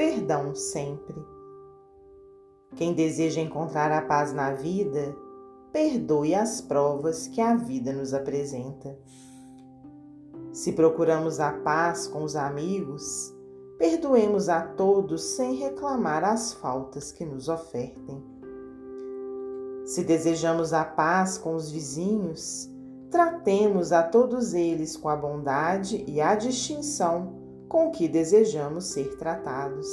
perdão sempre. Quem deseja encontrar a paz na vida, perdoe as provas que a vida nos apresenta. Se procuramos a paz com os amigos, perdoemos a todos sem reclamar as faltas que nos ofertem. Se desejamos a paz com os vizinhos, tratemos a todos eles com a bondade e a distinção com que desejamos ser tratados.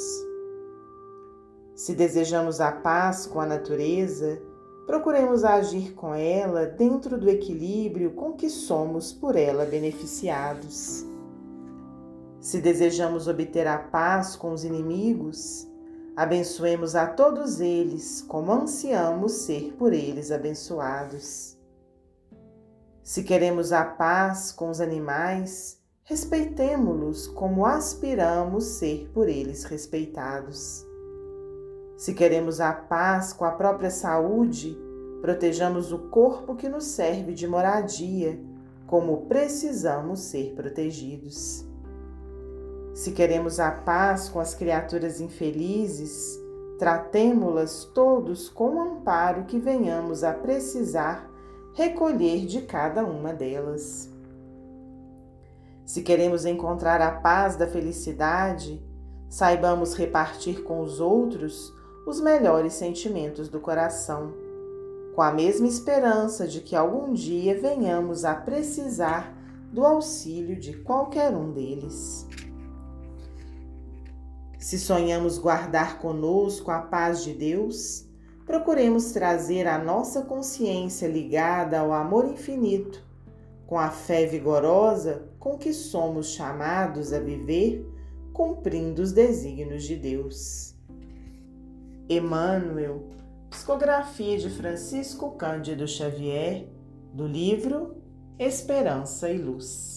Se desejamos a paz com a natureza, procuremos agir com ela dentro do equilíbrio com que somos por ela beneficiados. Se desejamos obter a paz com os inimigos, abençoemos a todos eles como ansiamos ser por eles abençoados. Se queremos a paz com os animais, respeitemo-los como aspiramos ser por eles respeitados. Se queremos a paz com a própria saúde, protejamos o corpo que nos serve de moradia, como precisamos ser protegidos. Se queremos a paz com as criaturas infelizes, tratemo-las todos com o amparo que venhamos a precisar recolher de cada uma delas. Se queremos encontrar a paz da felicidade, saibamos repartir com os outros os melhores sentimentos do coração, com a mesma esperança de que algum dia venhamos a precisar do auxílio de qualquer um deles. Se sonhamos guardar conosco a paz de Deus, procuremos trazer a nossa consciência ligada ao amor infinito, com a fé vigorosa com que somos chamados a viver, cumprindo os desígnios de Deus. Emmanuel, psicografia de Francisco Cândido Xavier, do livro Esperança e Luz.